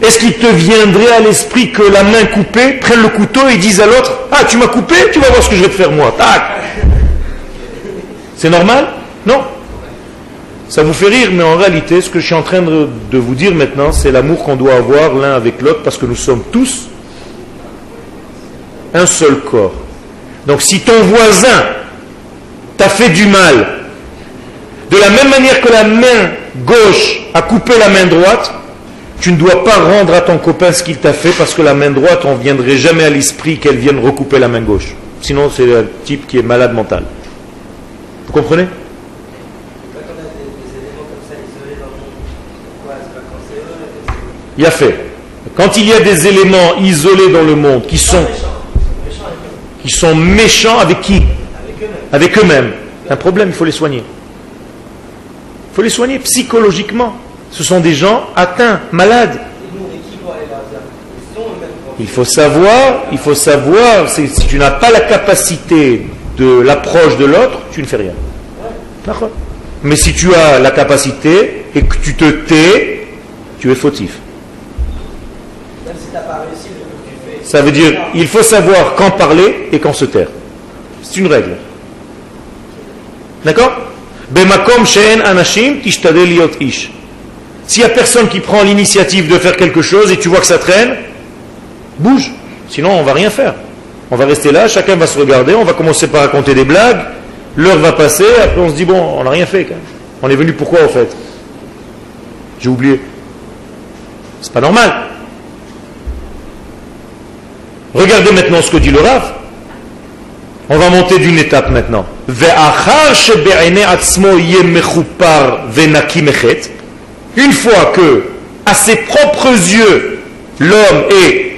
[SPEAKER 1] est-ce qu'il te viendrait à l'esprit que la main coupée prenne le couteau et dise à l'autre Ah, tu m'as coupé, tu vas voir ce que je vais te faire moi. Tac C'est normal? Non? Ça vous fait rire, mais en réalité, ce que je suis en train de, vous dire maintenant, c'est l'amour qu'on doit avoir l'un avec l'autre parce que nous sommes tous un seul corps. Donc si ton voisin t'a fait du mal, de la même manière que la main gauche a coupé la main droite, tu ne dois pas rendre à ton copain ce qu'il t'a fait parce que la main droite, on ne viendrait jamais à l'esprit qu'elle vienne recouper la main gauche. Sinon, c'est le type qui est malade mental. Vous comprenez? Il a fait. Quand il y a des éléments isolés dans le monde qui sont, qui sont méchants avec qui Avec eux-mêmes. un problème, il faut les soigner. Il faut les soigner psychologiquement. Ce sont des gens atteints, malades. Il faut savoir, il faut savoir, si tu n'as pas la capacité de l'approche de l'autre, tu ne fais rien. Mais si tu as la capacité et que tu te tais, tu es fautif. Ça veut dire, il faut savoir quand parler et quand se taire. C'est une règle. D'accord? S'il n'y a personne qui prend l'initiative de faire quelque chose et tu vois que ça traîne, bouge. Sinon, on va rien faire. On va rester là, chacun va se regarder, on va commencer par raconter des blagues, l'heure va passer, après on se dit, bon, on n'a rien fait. Quand même. On est venu pourquoi, au fait? J'ai oublié. C'est pas normal. Regardez maintenant ce que dit le Rav. On va monter d'une étape maintenant. Une fois que, à ses propres yeux, l'homme est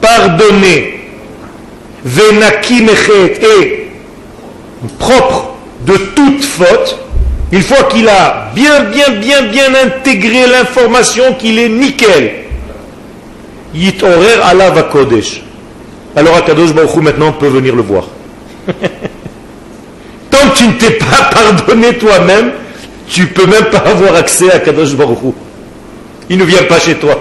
[SPEAKER 1] pardonné, venaki mechet, et propre de toute faute, une fois qu'il a bien, bien, bien, bien intégré l'information qu'il est nickel, Yitorer alav kodesh. Alors Akadosh Baruch maintenant peut venir le voir. Tant que tu ne t'es pas pardonné toi-même, tu peux même pas avoir accès à Kadosh Baruch Il ne vient pas chez toi.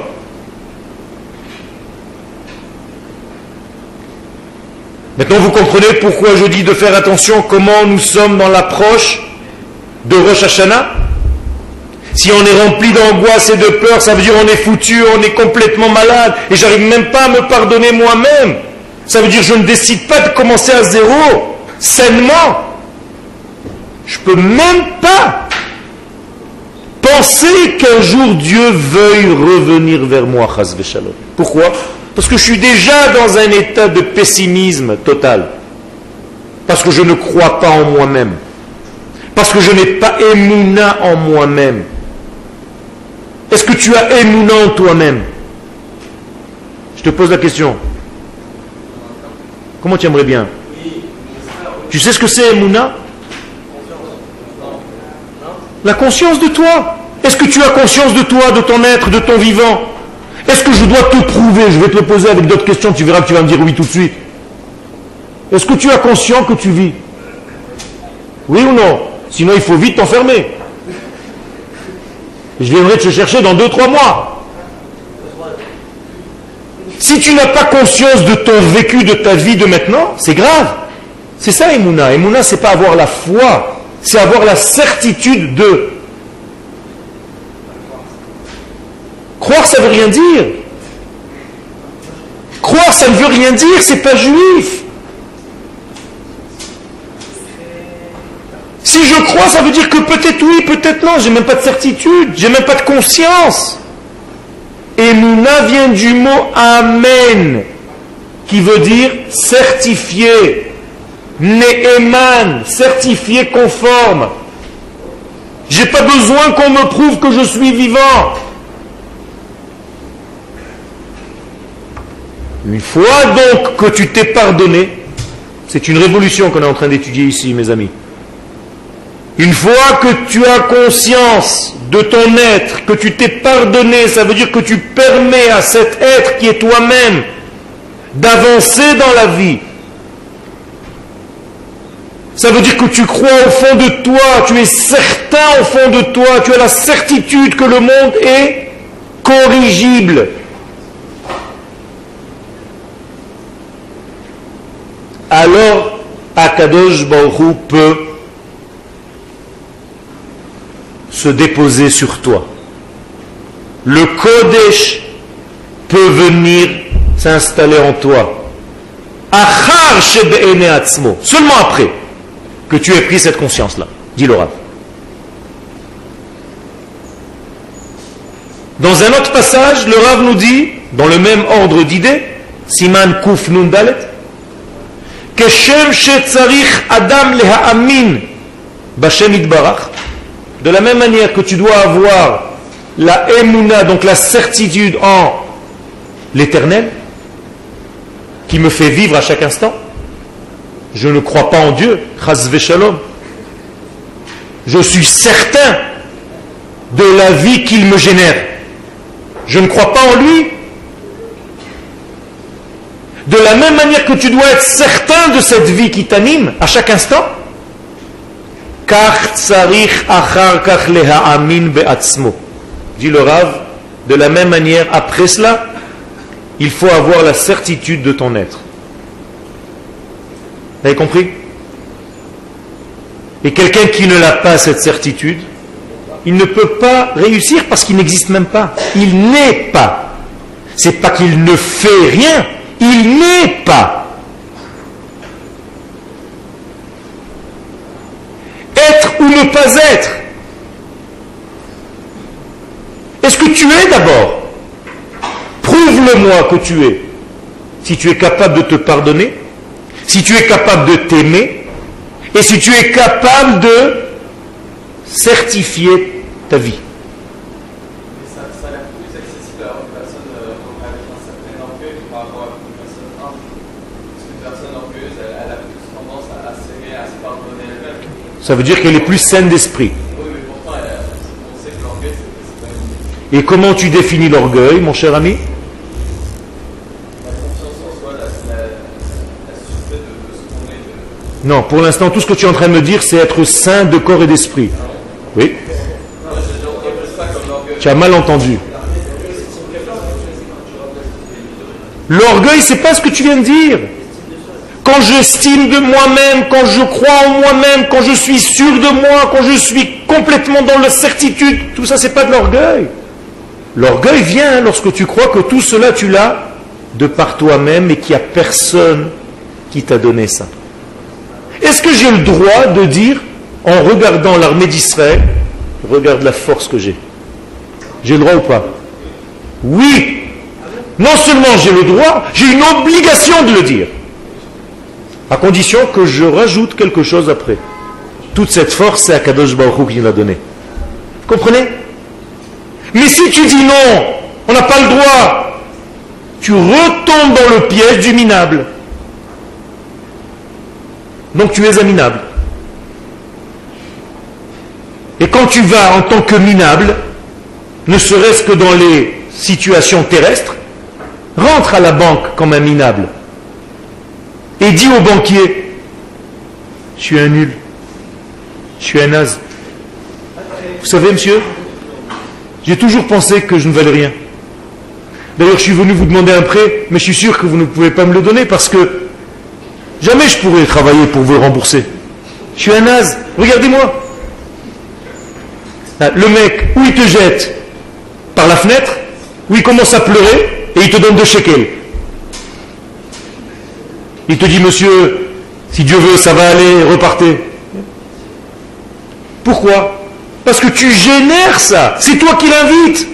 [SPEAKER 1] Maintenant, vous comprenez pourquoi je dis de faire attention comment nous sommes dans l'approche de Rosh Hashanah? Si on est rempli d'angoisse et de peur, ça veut dire on est foutu, on est complètement malade, et j'arrive même pas à me pardonner moi-même. Ça veut dire je ne décide pas de commencer à zéro, sainement. Je peux même pas penser qu'un jour Dieu veuille revenir vers moi, Pourquoi? Parce que je suis déjà dans un état de pessimisme total. Parce que je ne crois pas en moi-même. Parce que je n'ai pas émouna en moi-même. Est-ce que tu as émouna toi-même? Je te pose la question. Comment tu aimerais bien? Tu sais ce que c'est émouna La conscience de toi. Est-ce que tu as conscience de toi, de ton être, de ton vivant? Est-ce que je dois te prouver? Je vais te le poser avec d'autres questions, tu verras que tu vas me dire oui tout de suite. Est-ce que tu as conscience que tu vis? Oui ou non? Sinon il faut vite t'enfermer. Je viendrai te chercher dans deux, trois mois. Si tu n'as pas conscience de ton vécu, de ta vie de maintenant, c'est grave. C'est ça Emouna. Emouna, c'est pas avoir la foi, c'est avoir la certitude de. Croire, ça veut rien dire. Croire, ça ne veut rien dire, c'est pas juif. Si je crois, ça veut dire que peut-être oui, peut-être non. J'ai même pas de certitude, j'ai même pas de conscience. Emouna vient du mot Amen, qui veut dire certifié. Ne'eman, certifié conforme. J'ai pas besoin qu'on me prouve que je suis vivant. Une fois donc que tu t'es pardonné, c'est une révolution qu'on est en train d'étudier ici, mes amis. Une fois que tu as conscience de ton être, que tu t'es pardonné, ça veut dire que tu permets à cet être qui est toi-même d'avancer dans la vie. Ça veut dire que tu crois au fond de toi, tu es certain au fond de toi, tu as la certitude que le monde est corrigible. Alors, Akadosh Baruch peut se déposer sur toi. Le Kodesh peut venir s'installer en toi. Seulement après que tu aies pris cette conscience-là, dit le Dans un autre passage, le Rav nous dit, dans le même ordre d'idées, Siman Kuf Nun Dalet, que Shem Adam Leha'amin Bashem Idbarach, de la même manière que tu dois avoir la emuna, donc la certitude en l'éternel, qui me fait vivre à chaque instant, je ne crois pas en Dieu, shalom. Je suis certain de la vie qu'il me génère. Je ne crois pas en lui. De la même manière que tu dois être certain de cette vie qui t'anime à chaque instant, Dit le Rav, de la même manière, après cela, il faut avoir la certitude de ton être. Vous avez compris? Et quelqu'un qui ne l'a pas, cette certitude, il ne peut pas réussir parce qu'il n'existe même pas. Il n'est pas. C'est pas qu'il ne fait rien, il n'est pas. Être ou ne pas être Est-ce que tu es d'abord? Prouve-le-moi que tu es. Si tu es capable de te pardonner, si tu es capable de t'aimer, et si tu es capable de certifier ta vie. Ça veut dire qu'elle est plus saine d'esprit. Et comment tu définis l'orgueil, mon cher ami? Non, pour l'instant, tout ce que tu es en train de me dire, c'est être sain de corps et d'esprit. Oui Tu as mal entendu. L'orgueil, c'est pas ce que tu viens de dire quand j'estime de moi-même, quand je crois en moi-même, quand je suis sûr de moi, quand je suis complètement dans la certitude, tout ça, c'est pas de l'orgueil. L'orgueil vient lorsque tu crois que tout cela, tu l'as de par toi-même et qu'il n'y a personne qui t'a donné ça. Est-ce que j'ai le droit de dire, en regardant l'armée d'Israël, regarde la force que j'ai J'ai le droit ou pas? Oui. Non seulement j'ai le droit, j'ai une obligation de le dire à condition que je rajoute quelque chose après. Toute cette force, c'est Akadosh Baruch qui l'a donnée. Vous comprenez? Mais si tu dis non, on n'a pas le droit, tu retombes dans le piège du minable. Donc tu es un minable. Et quand tu vas en tant que minable, ne serait-ce que dans les situations terrestres, rentre à la banque comme un minable et dit au banquier, je suis un nul, je suis un naze. Vous savez, monsieur, j'ai toujours pensé que je ne valais rien. D'ailleurs, je suis venu vous demander un prêt, mais je suis sûr que vous ne pouvez pas me le donner parce que jamais je pourrais travailler pour vous rembourser. Je suis un naze. Regardez-moi. Ah, le mec, où il te jette? Par la fenêtre, où il commence à pleurer et il te donne deux shekels. Il te dit, monsieur, si Dieu veut, ça va aller, repartez. Pourquoi? Parce que tu génères ça. C'est toi qui l'invites.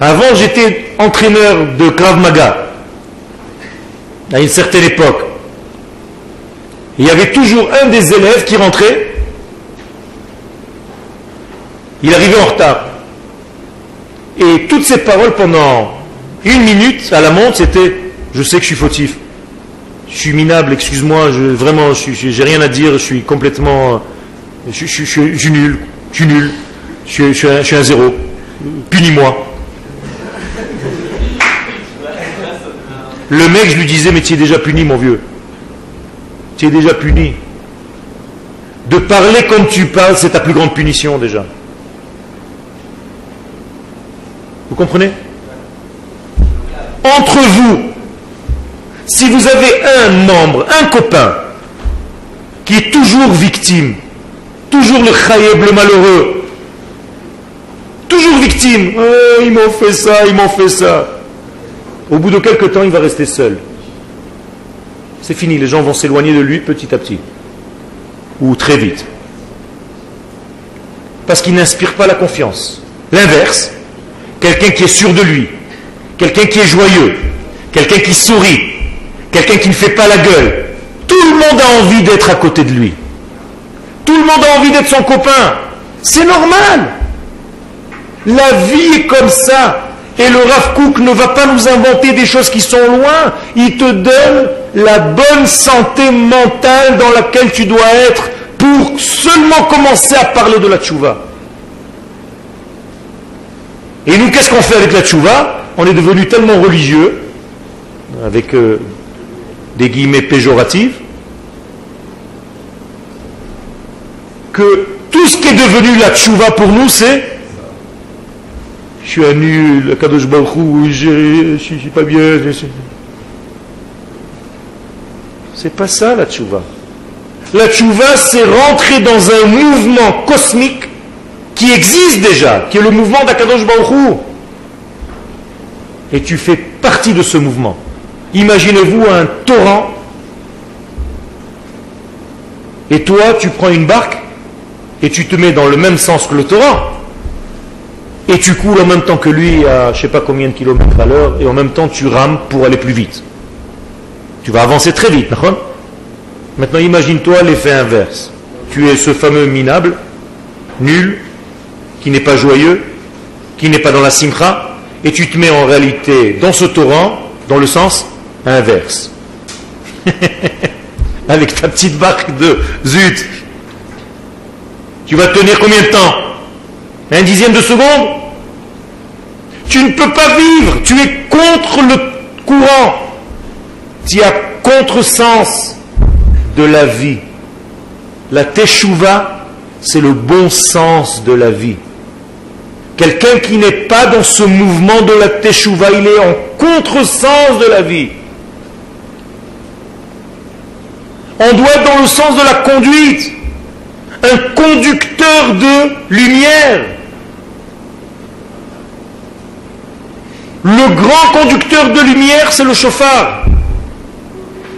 [SPEAKER 1] Avant, j'étais entraîneur de Krav Maga, à une certaine époque. Il y avait toujours un des élèves qui rentrait, il arrivait en retard. Et toutes ses paroles pendant une minute à la montre, c'était Je sais que je suis fautif. Je suis minable, excuse-moi, je, vraiment, je j'ai rien à dire, je suis complètement. Je, suis nul, je suis nul, je suis un zéro. Punis-moi. Le mec, je lui disais, mais tu es déjà puni, mon vieux. Tu es déjà puni. De parler comme tu parles, c'est ta plus grande punition déjà. Vous comprenez? Entre vous, si vous avez un membre, un copain, qui est toujours victime, toujours le khayeb, le malheureux, toujours victime, oh, ils m'ont fait ça, ils m'ont fait ça. Au bout de quelques temps, il va rester seul. C'est fini, les gens vont s'éloigner de lui petit à petit. Ou très vite. Parce qu'il n'inspire pas la confiance. L'inverse, quelqu'un qui est sûr de lui, quelqu'un qui est joyeux, quelqu'un qui sourit, quelqu'un qui ne fait pas la gueule. Tout le monde a envie d'être à côté de lui. Tout le monde a envie d'être son copain. C'est normal. La vie est comme ça. Et le Rav Kook ne va pas nous inventer des choses qui sont loin. Il te donne la bonne santé mentale dans laquelle tu dois être pour seulement commencer à parler de la tchouva. Et nous, qu'est-ce qu'on fait avec la tchouva On est devenu tellement religieux, avec euh, des guillemets péjoratifs, que tout ce qui est devenu la tchouva pour nous, c'est je suis un nul, Kadosh Baruch je ne suis pas bien. C'est pas ça la tchouva. La tchouva, c'est rentrer dans un mouvement cosmique qui existe déjà, qui est le mouvement d'Akadosh Baruch Et tu fais partie de ce mouvement. Imaginez-vous un torrent, et toi, tu prends une barque, et tu te mets dans le même sens que le torrent et tu coules en même temps que lui à je ne sais pas combien de kilomètres à l'heure, et en même temps tu rames pour aller plus vite. Tu vas avancer très vite, Maintenant imagine-toi l'effet inverse. Tu es ce fameux minable, nul, qui n'est pas joyeux, qui n'est pas dans la simcha, et tu te mets en réalité dans ce torrent, dans le sens inverse. Avec ta petite barque de zut. Tu vas tenir combien de temps? Un dixième de seconde? Tu ne peux pas vivre, tu es contre le courant. Tu as contresens de la vie. La teshuva, c'est le bon sens de la vie. Quelqu'un qui n'est pas dans ce mouvement de la teshuva, il est en contresens de la vie. On doit être dans le sens de la conduite. Un conducteur de lumière. Le grand conducteur de lumière, c'est le chauffard.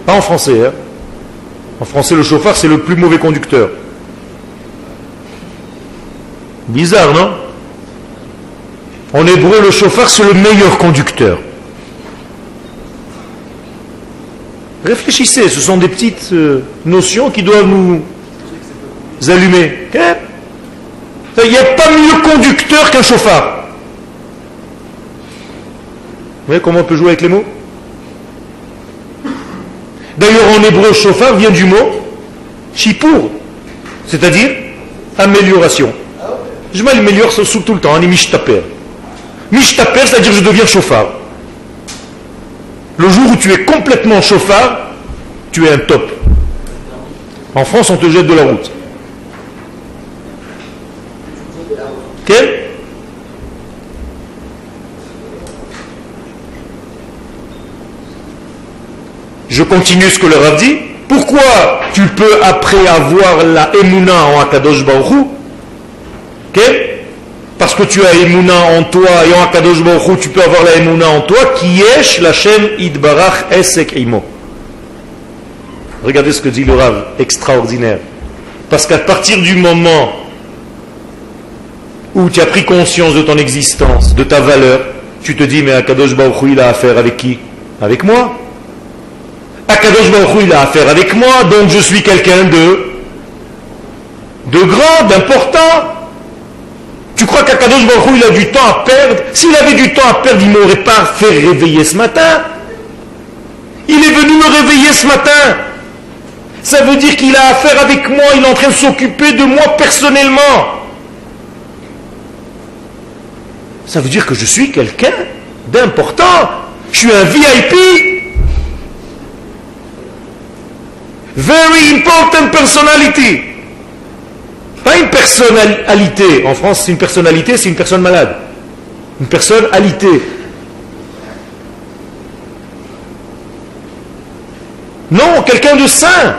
[SPEAKER 1] Pas en français. Hein. En français, le chauffard, c'est le plus mauvais conducteur. Bizarre, non? En hébreu, le chauffard, c'est le meilleur conducteur. Réfléchissez, ce sont des petites euh, notions qui doivent nous allumer. Il n'y a pas mieux conducteur qu'un chauffard. Vous voyez comment on peut jouer avec les mots? D'ailleurs, en hébreu, chauffard vient du mot chipour, c'est-à-dire amélioration. Je m'améliore sous tout le temps, on est mishtaper. Mishtaper, c'est-à-dire je deviens chauffard. Le jour où tu es complètement chauffard, tu es un top. En France, on te jette de la route. Quel? Je continue ce que le Rav dit. Pourquoi tu peux, après avoir la Emouna en Akadosh Baruch parce que tu as Emouna en toi et en Akadosh Baruch tu peux avoir la Emouna en toi, qui est la Shem Idbarach Esek Imo. Regardez ce que dit le Rav, extraordinaire. Parce qu'à partir du moment où tu as pris conscience de ton existence, de ta valeur, tu te dis, mais Akadosh Baruch il a affaire avec qui? Avec moi. Akadosh Baruch il a affaire avec moi, donc je suis quelqu'un de, de grand, d'important. Tu crois qu'Akadosh Baruch il a du temps à perdre? S'il avait du temps à perdre, il ne m'aurait pas fait réveiller ce matin. Il est venu me réveiller ce matin. Ça veut dire qu'il a affaire avec moi, il est en train de s'occuper de moi personnellement. Ça veut dire que je suis quelqu'un d'important. Je suis un VIP. Very important personality. Pas une personnalité. En France, c'est une personnalité, c'est une personne malade. Une personnalité. Non, quelqu'un de saint.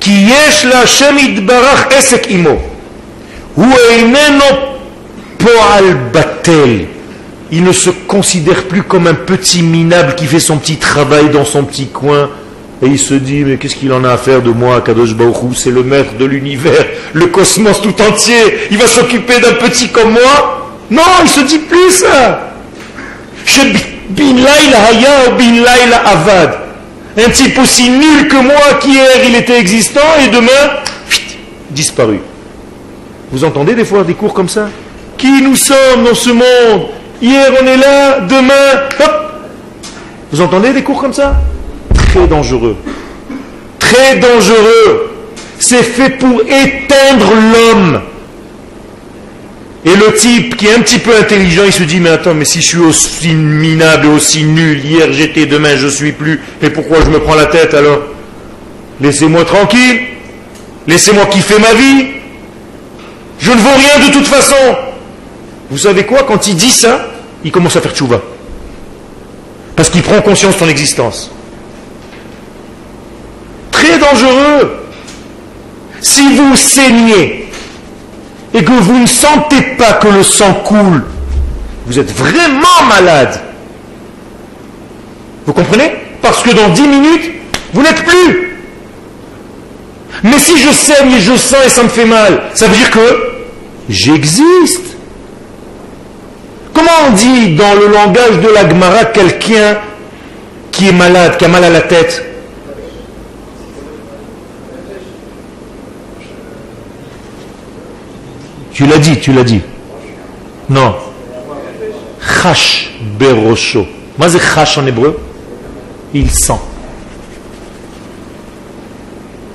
[SPEAKER 1] Qui yesh la esek imo. Hu poal batel. Il ne se considère plus comme un petit minable qui fait son petit travail dans son petit coin. Et il se dit, mais qu'est-ce qu'il en a à faire de moi, Kadosh Baruch C'est le maître de l'univers, le cosmos tout entier. Il va s'occuper d'un petit comme moi Non, il se dit plus ça. Bin Haya Bin Laila Avad. Un type aussi nul que moi qui hier il était existant et demain, disparu. Vous entendez des fois des cours comme ça? Qui nous sommes dans ce monde? Hier on est là, demain, hop Vous entendez des cours comme ça? Très dangereux. Très dangereux. C'est fait pour éteindre l'homme. Et le type qui est un petit peu intelligent, il se dit, mais attends, mais si je suis aussi minable, aussi nul, hier j'étais, demain je suis plus, et pourquoi je me prends la tête alors? Laissez-moi tranquille, laissez-moi kiffer ma vie, je ne vaux rien de toute façon. Vous savez quoi, quand il dit ça, il commence à faire tchouva. Parce qu'il prend conscience de son existence. Très dangereux. Si vous saignez, et que vous ne sentez pas que le sang coule, vous êtes vraiment malade. Vous comprenez? Parce que dans 10 minutes, vous n'êtes plus. Mais si je saigne et je sens et ça me fait mal, ça veut dire que j'existe. Comment on dit dans le langage de la quelqu'un qui est malade, qui a mal à la tête? Tu l'as dit, tu l'as dit. Non. Chash berosho. Moi, c'est chash en hébreu. Il sent.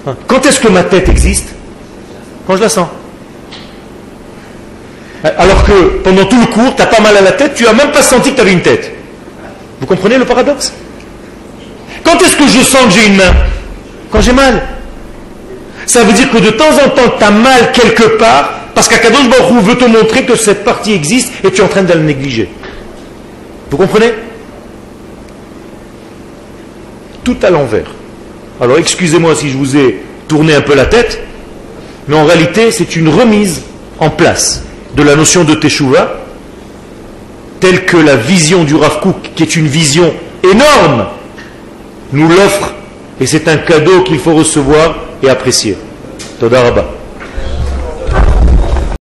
[SPEAKER 1] Hein? Quand est-ce que ma tête existe? Quand je la sens. Alors que pendant tout le cours, tu n'as pas mal à la tête, tu n'as même pas senti que tu avais une tête. Vous comprenez le paradoxe? Quand est-ce que je sens que j'ai une main? Quand j'ai mal. Ça veut dire que de temps en temps, tu as mal quelque part, parce qu'Akadosh Baruch veut te montrer que cette partie existe et tu es en train de la négliger. Vous comprenez? Tout à l'envers. Alors excusez-moi si je vous ai tourné un peu la tête, mais en réalité c'est une remise en place de la notion de Teshuvah, telle que la vision du Rav Kook, qui est une vision énorme, nous l'offre, et c'est un cadeau qu'il faut recevoir et apprécier. Todarabah.